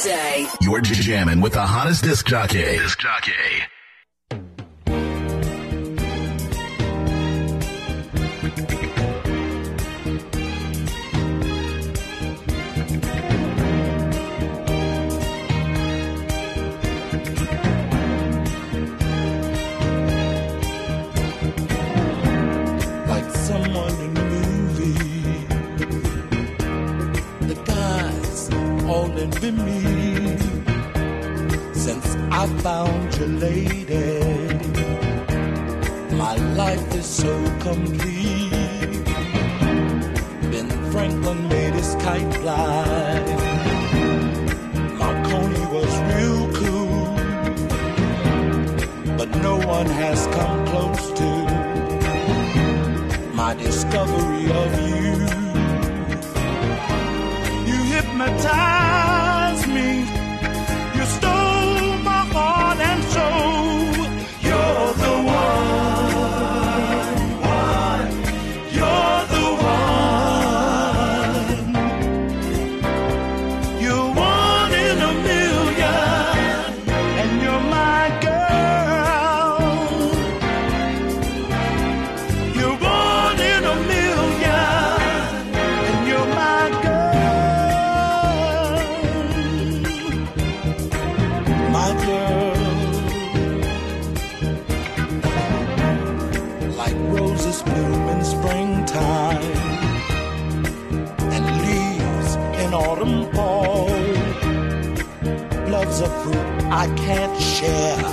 24 hours a day. You're jamming with the hottest disc jockey. Disc jockey. All envy me since I found you, lady. My life is so complete. Ben Franklin made his kite fly. Marconi was real cool, but no one has come close to my discovery of you. You hypnotized can't share.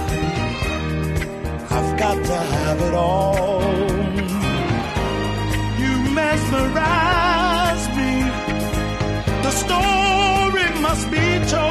I've got to have it all. You mesmerize me. The story must be told.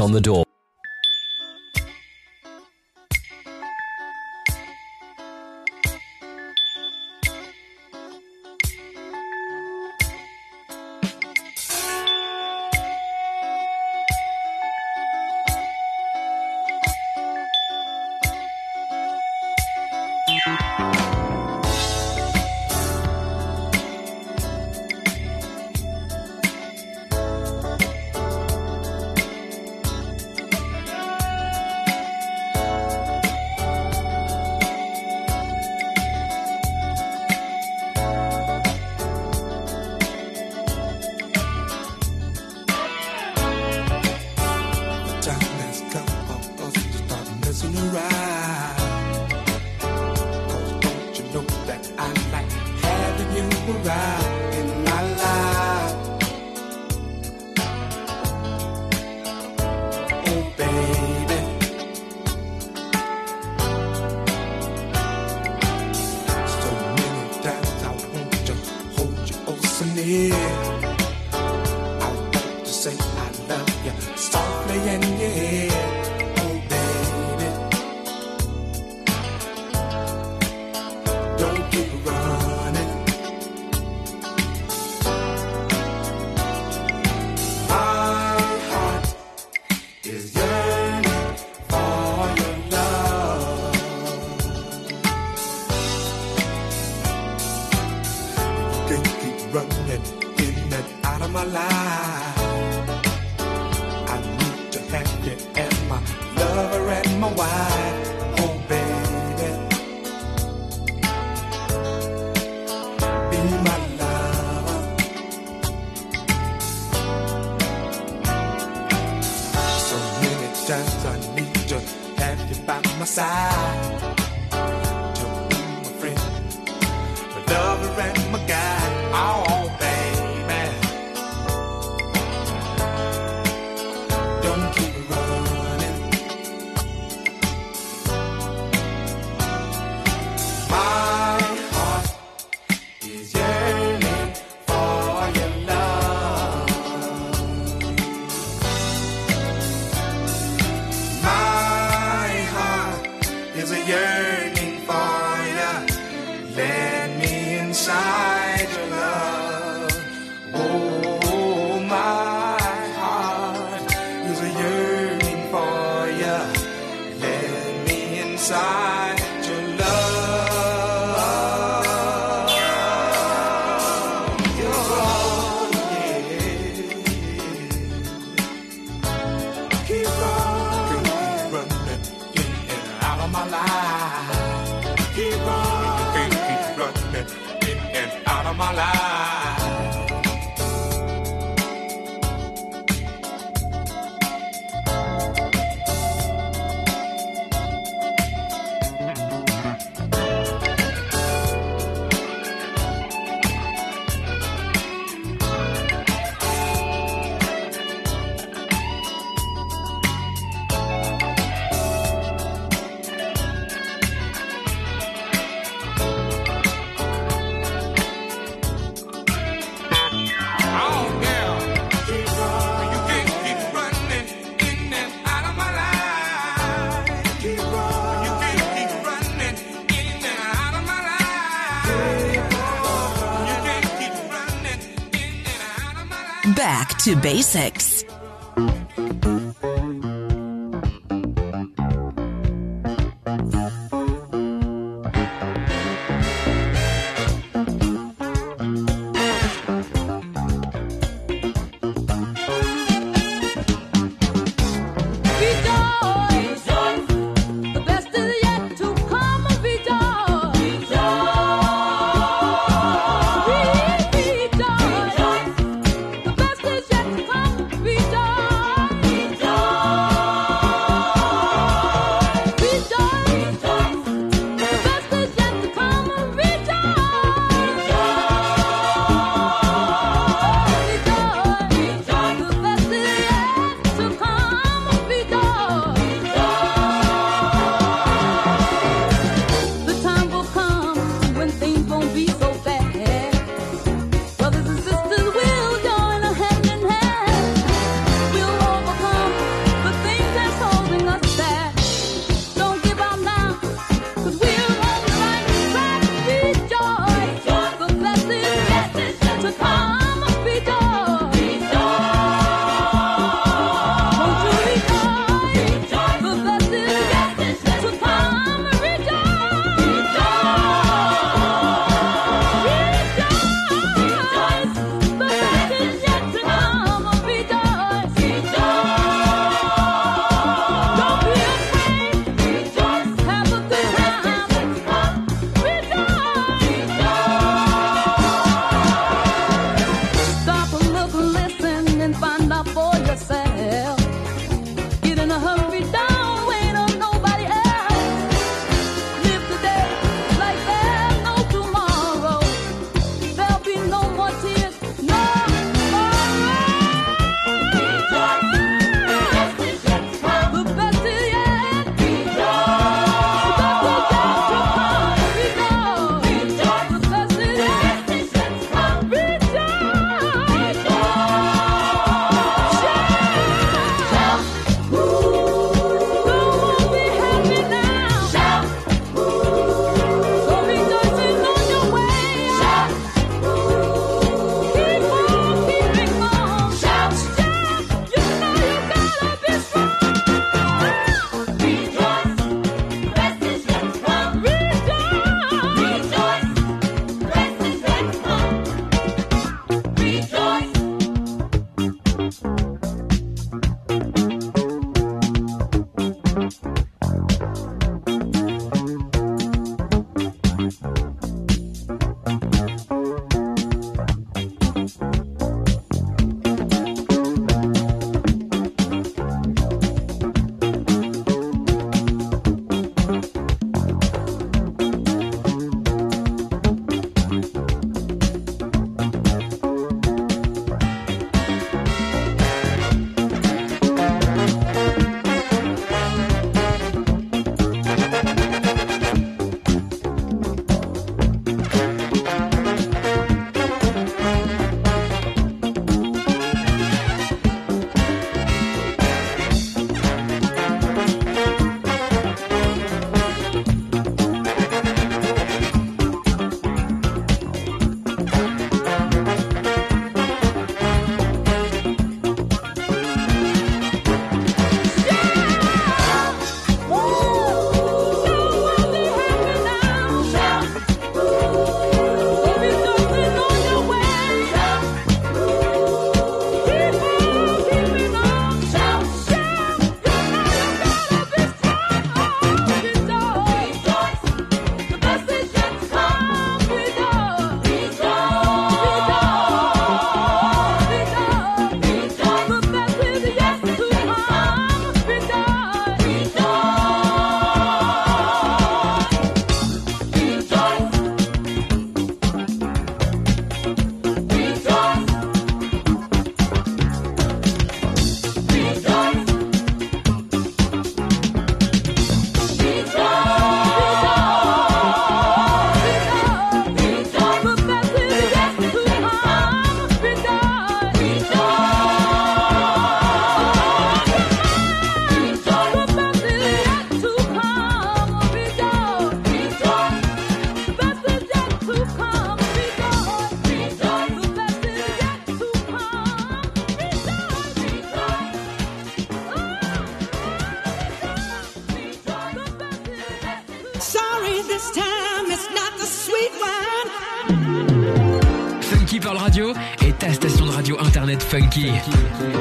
On the door. Basics.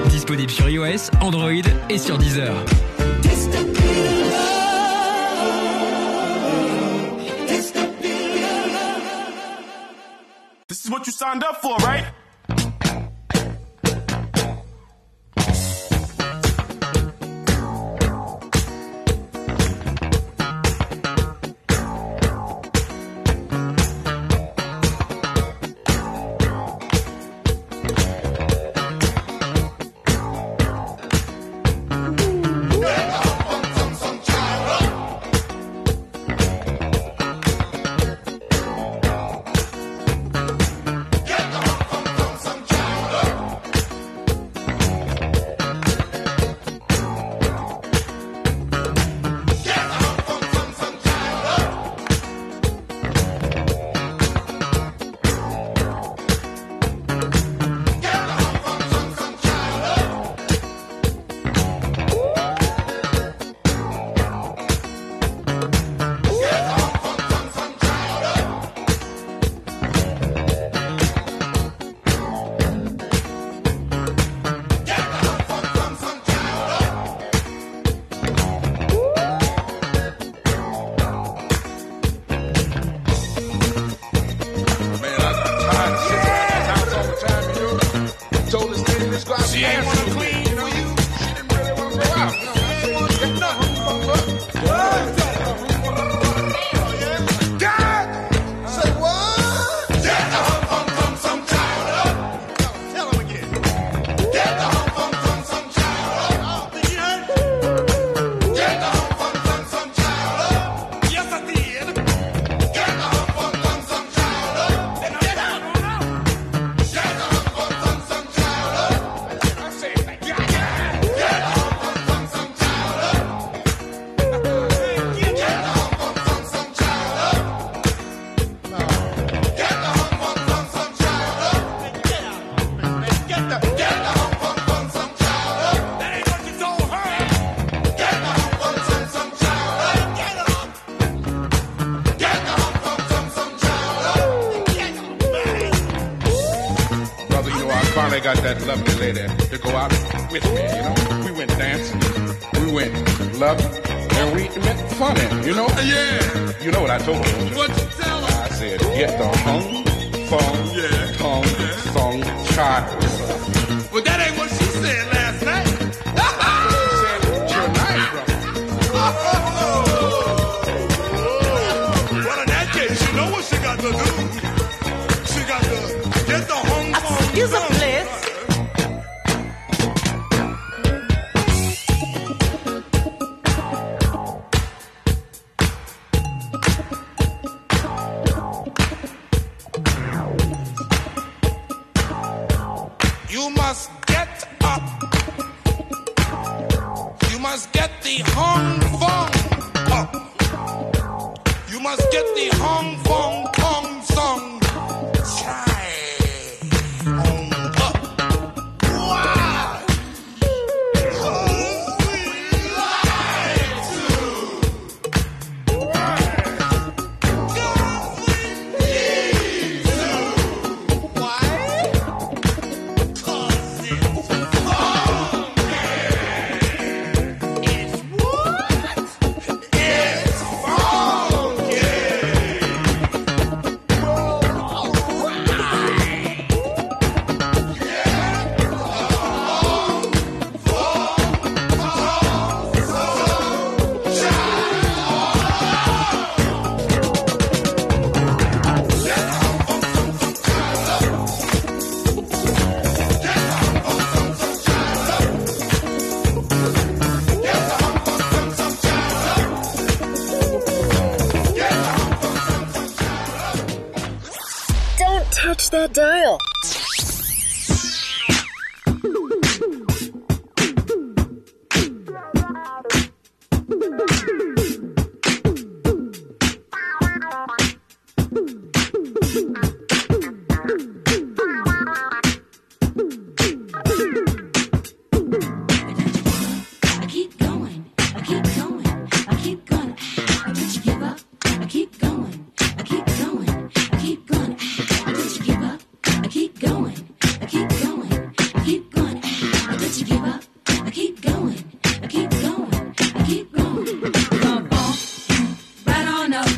Disponible sur iOS, Android et sur Deezer. This is what you signed up for, right? got that lovely lady to go out with me, you know. We went dancing, we went loving, and we went funny, you know. Yeah. You know what I told her? What you tell her? I said, get the home, phone, yeah. tongue, yeah. song, child. But that ain't what dial.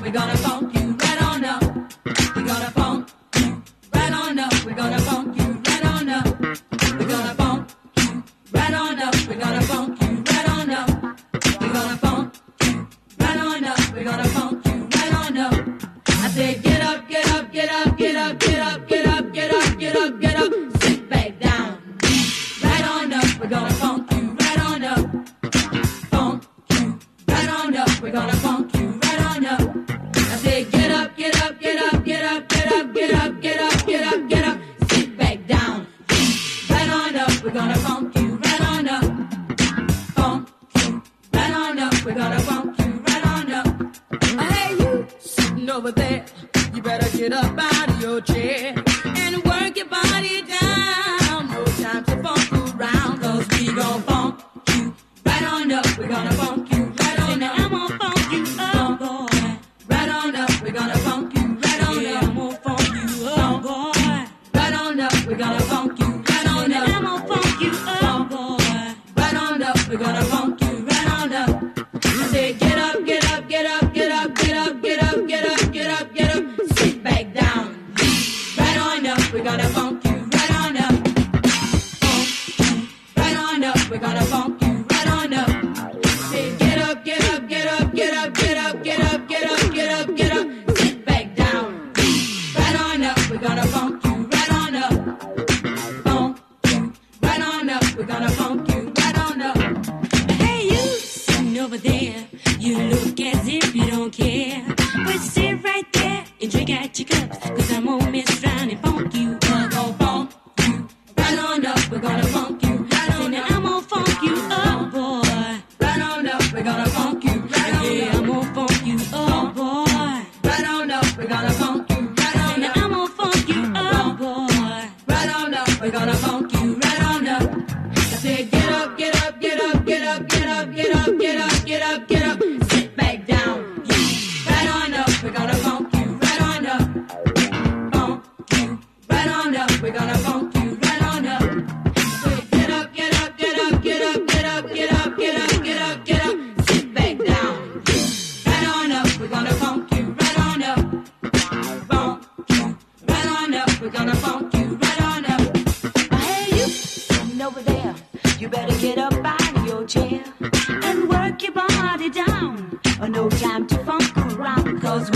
we're gonna phone.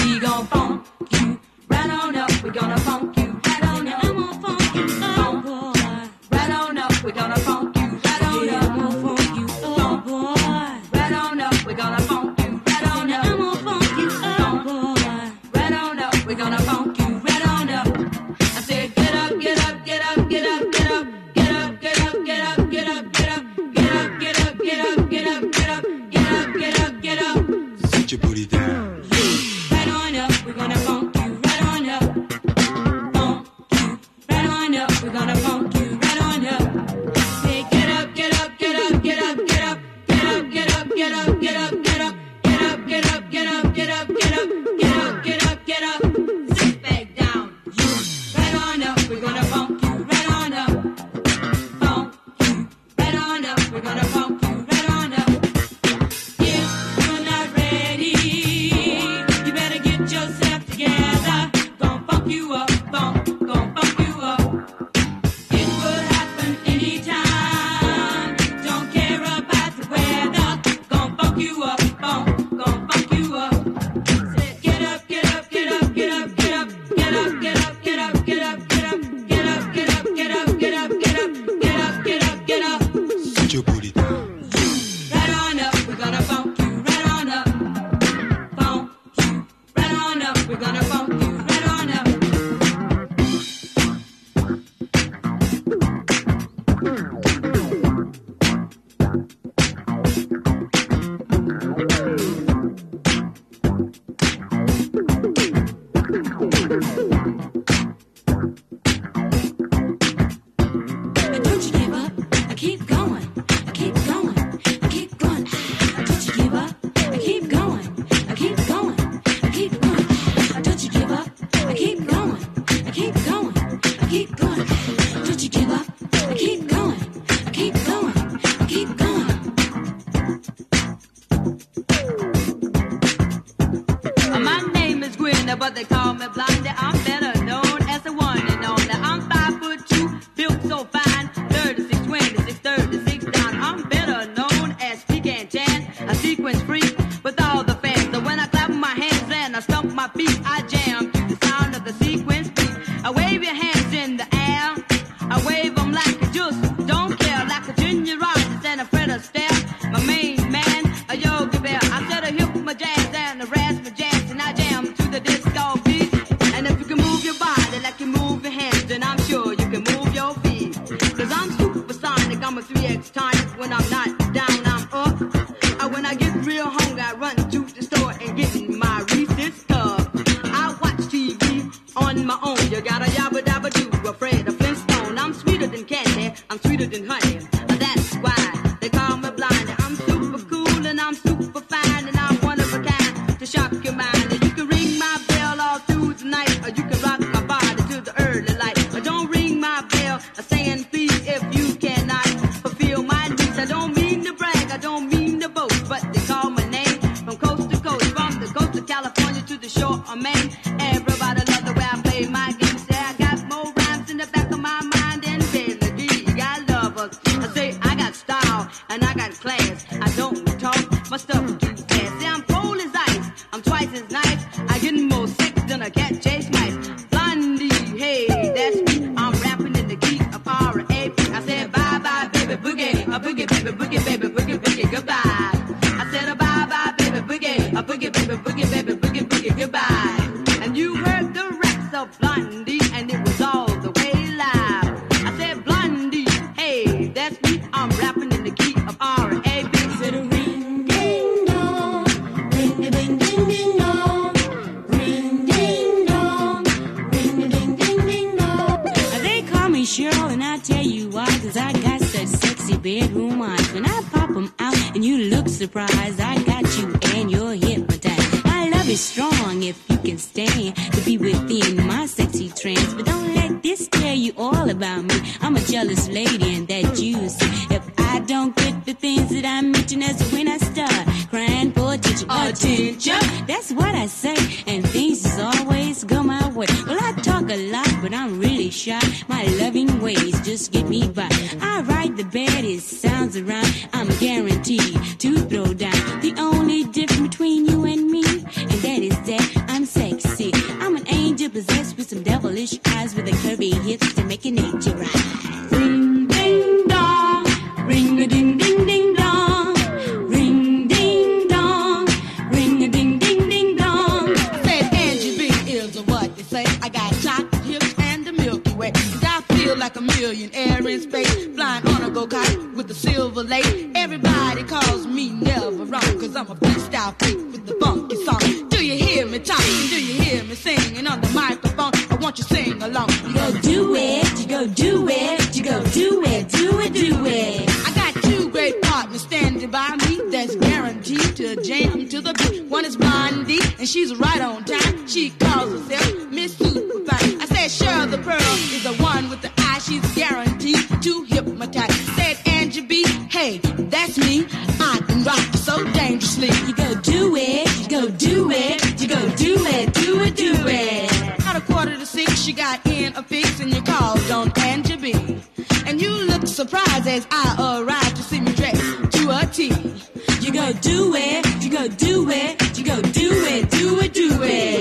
We gonna funk you right on up. We gonna funk you. along. You go do it, you go do it, you go do it, do it, do it. I got two great partners standing by me that's guaranteed to jam to the beat. One is Blondy, and she's right on time. She calls herself you got in a fix and you called on Angie B. And you looked surprised as I arrived to see me dressed to a T. You go do it, you go do it, you go do it, do it, do it.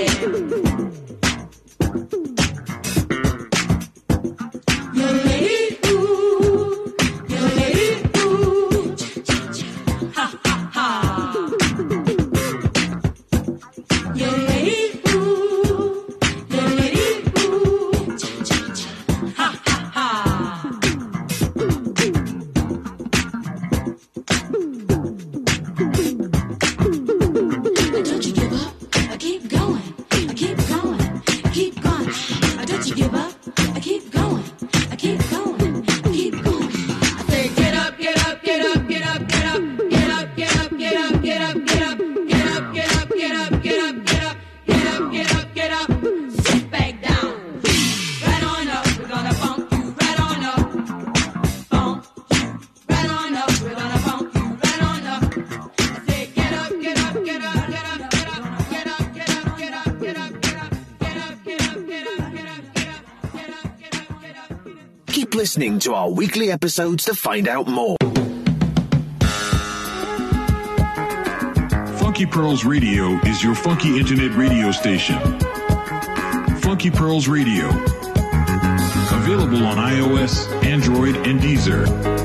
listening to our weekly episodes to find out more. Funky Pearls Radio is your funky internet radio station. Funky Pearls Radio. Available on iOS, Android, and Deezer.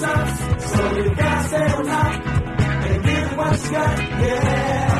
sucks, so you gotta stay on top and give what's got, yeah.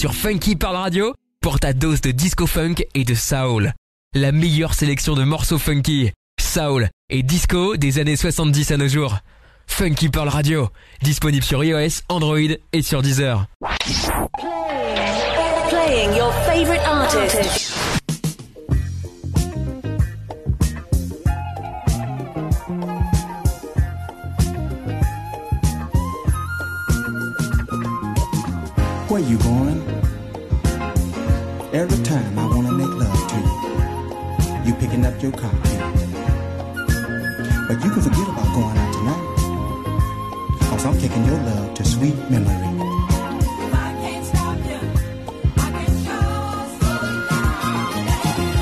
sur Funky Parle Radio pour ta dose de disco funk et de soul. La meilleure sélection de morceaux funky, soul et disco des années 70 à nos jours. Funky Parle Radio, disponible sur iOS, Android et sur Deezer. Playing your favorite artist. You going? Every time I wanna make love to you, you picking up your coffee. But you can forget about going out tonight. Cause I'm taking your love to sweet memory.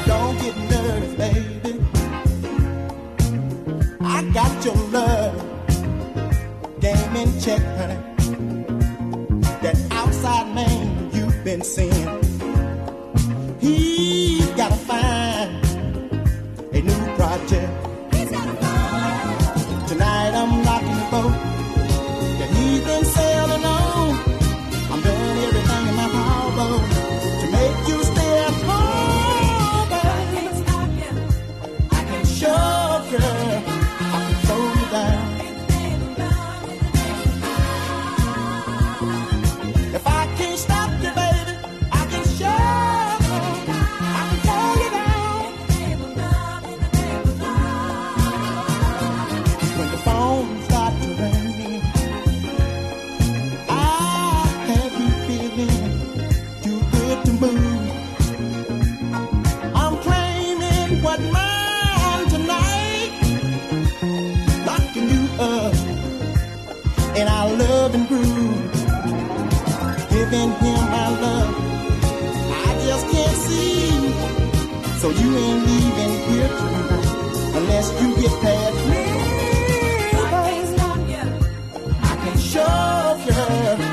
Don't get nervous, baby. I got your love game in check, honey. That outside man you've been seeing. E giving him my love. I just can't see. So you ain't leaving here tonight unless you get past me. I can show you.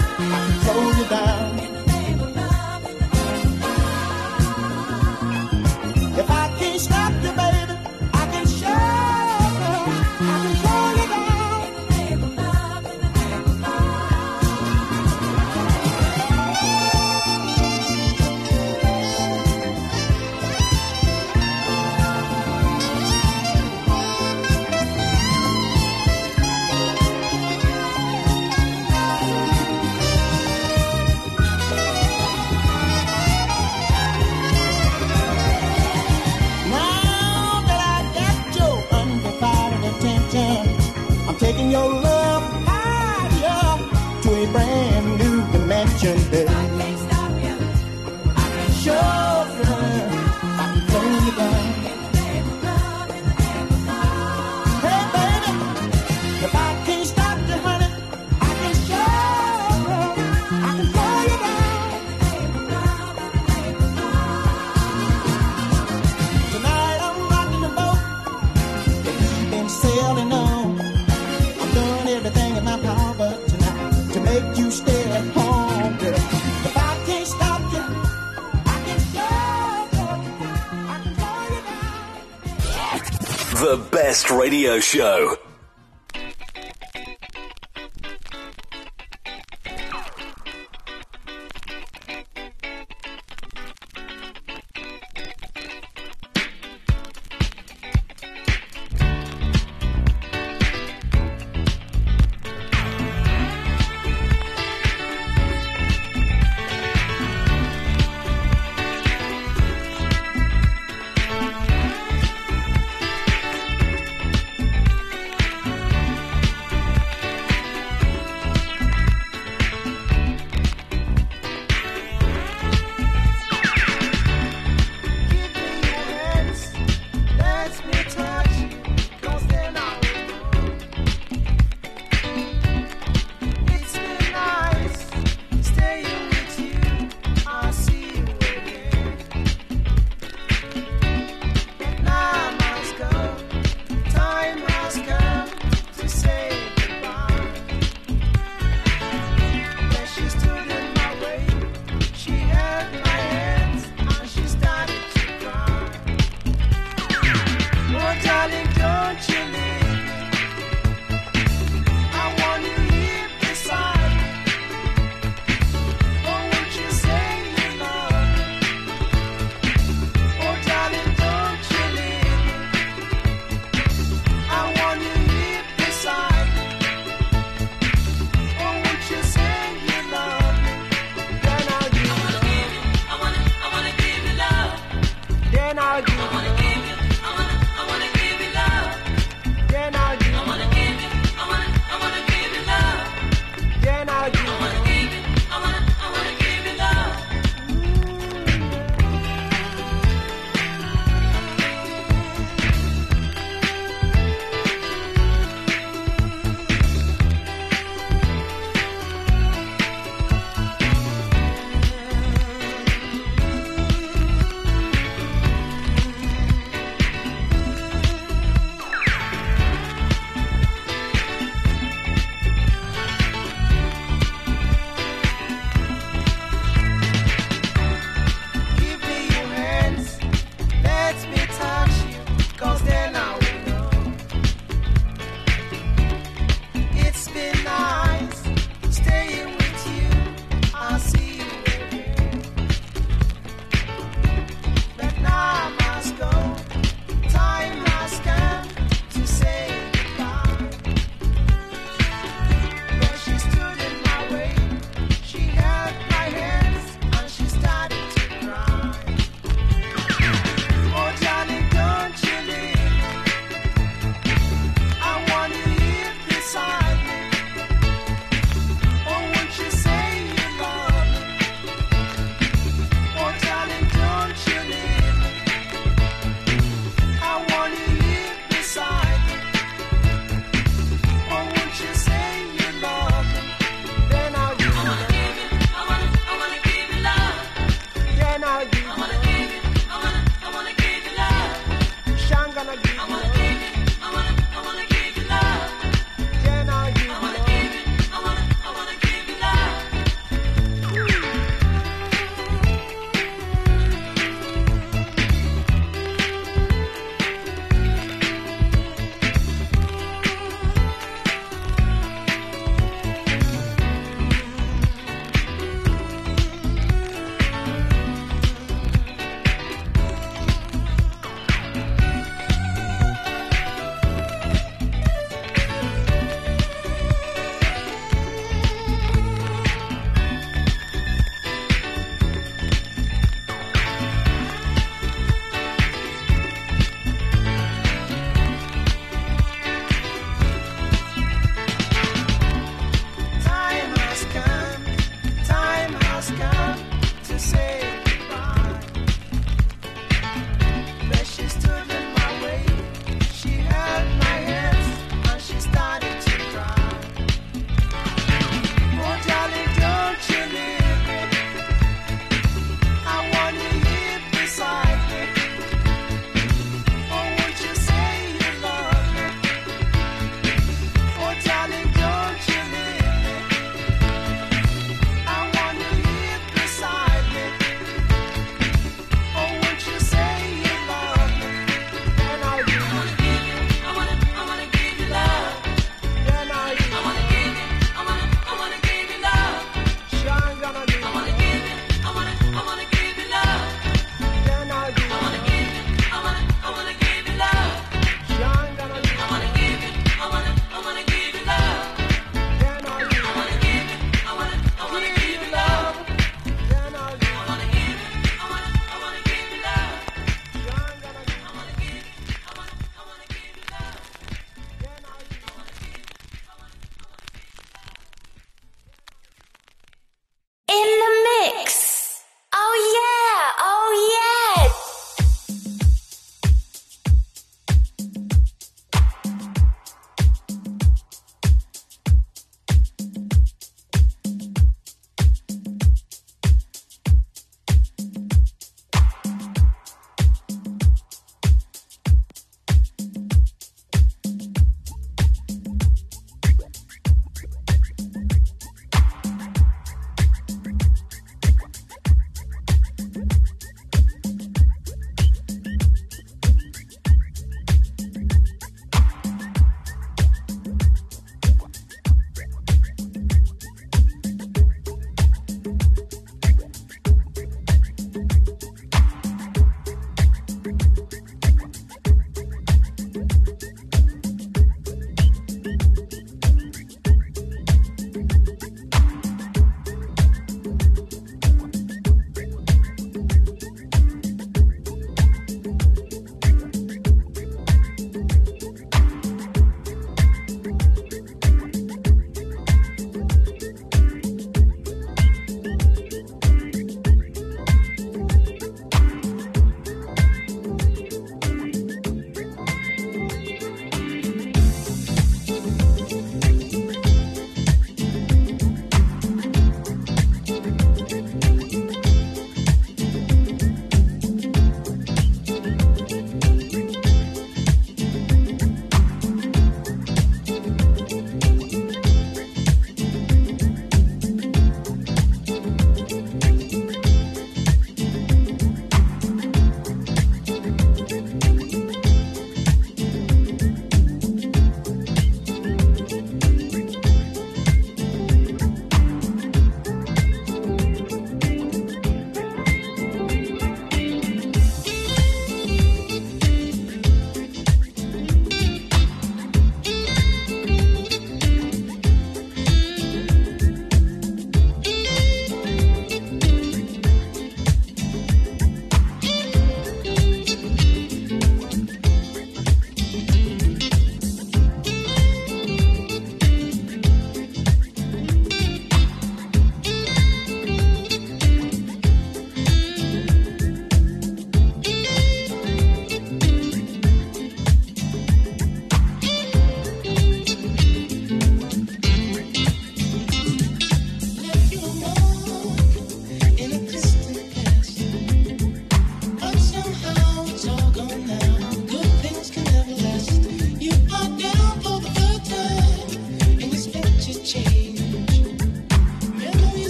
gente Show.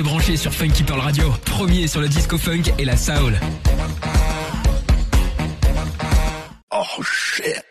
Reste branché sur Funky Pearl Radio, premier sur le disco funk et la soul. Oh shit.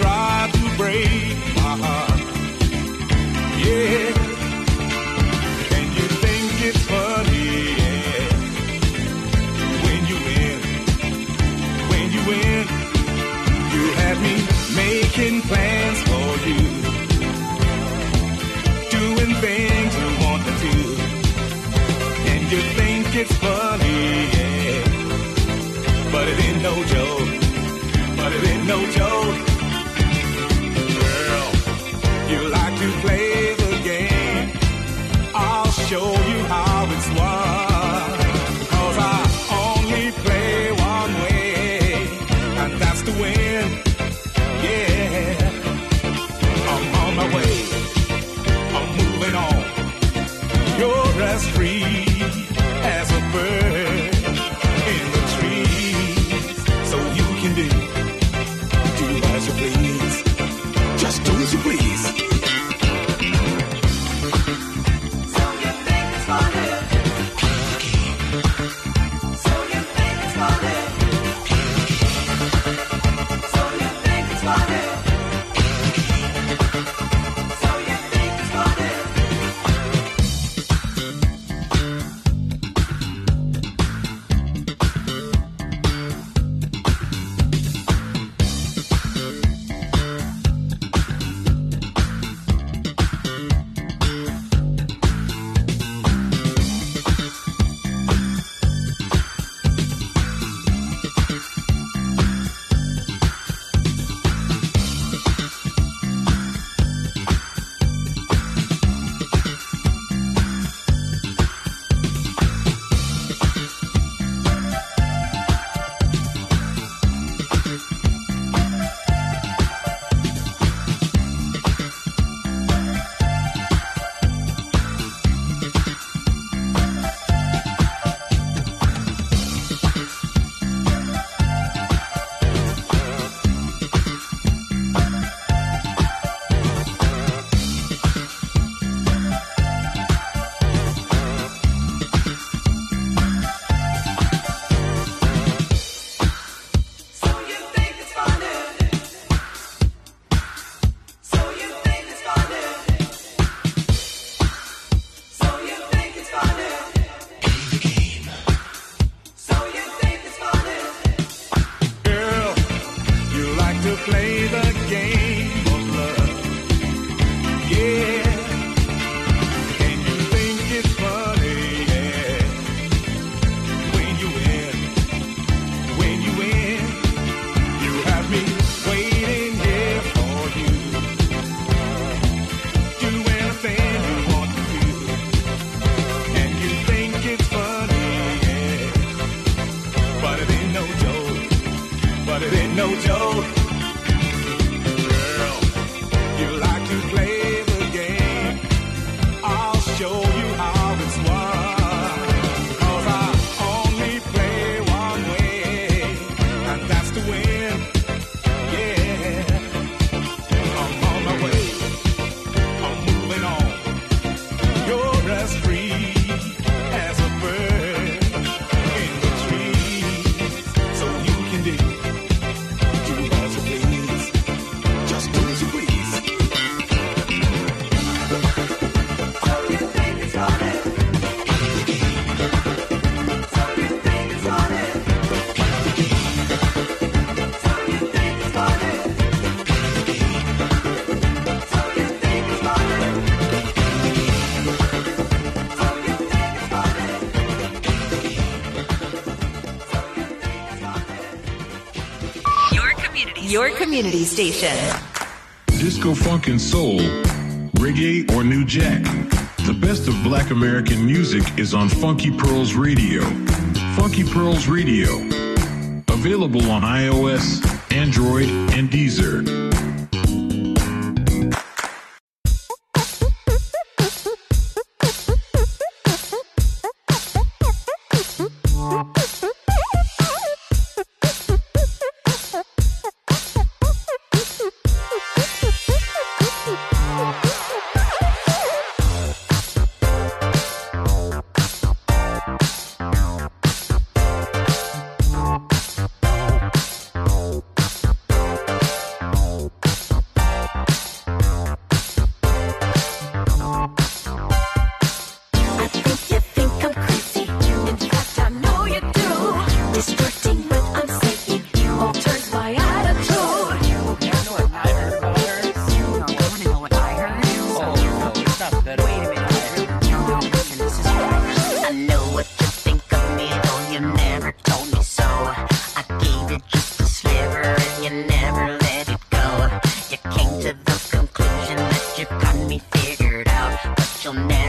try to break my heart. Yeah. Community Station. Disco funk and soul, reggae or new jack. The best of black American music is on Funky Pearls Radio. Funky Pearls Radio. Available on iOS, Android, and Deezer. your neck.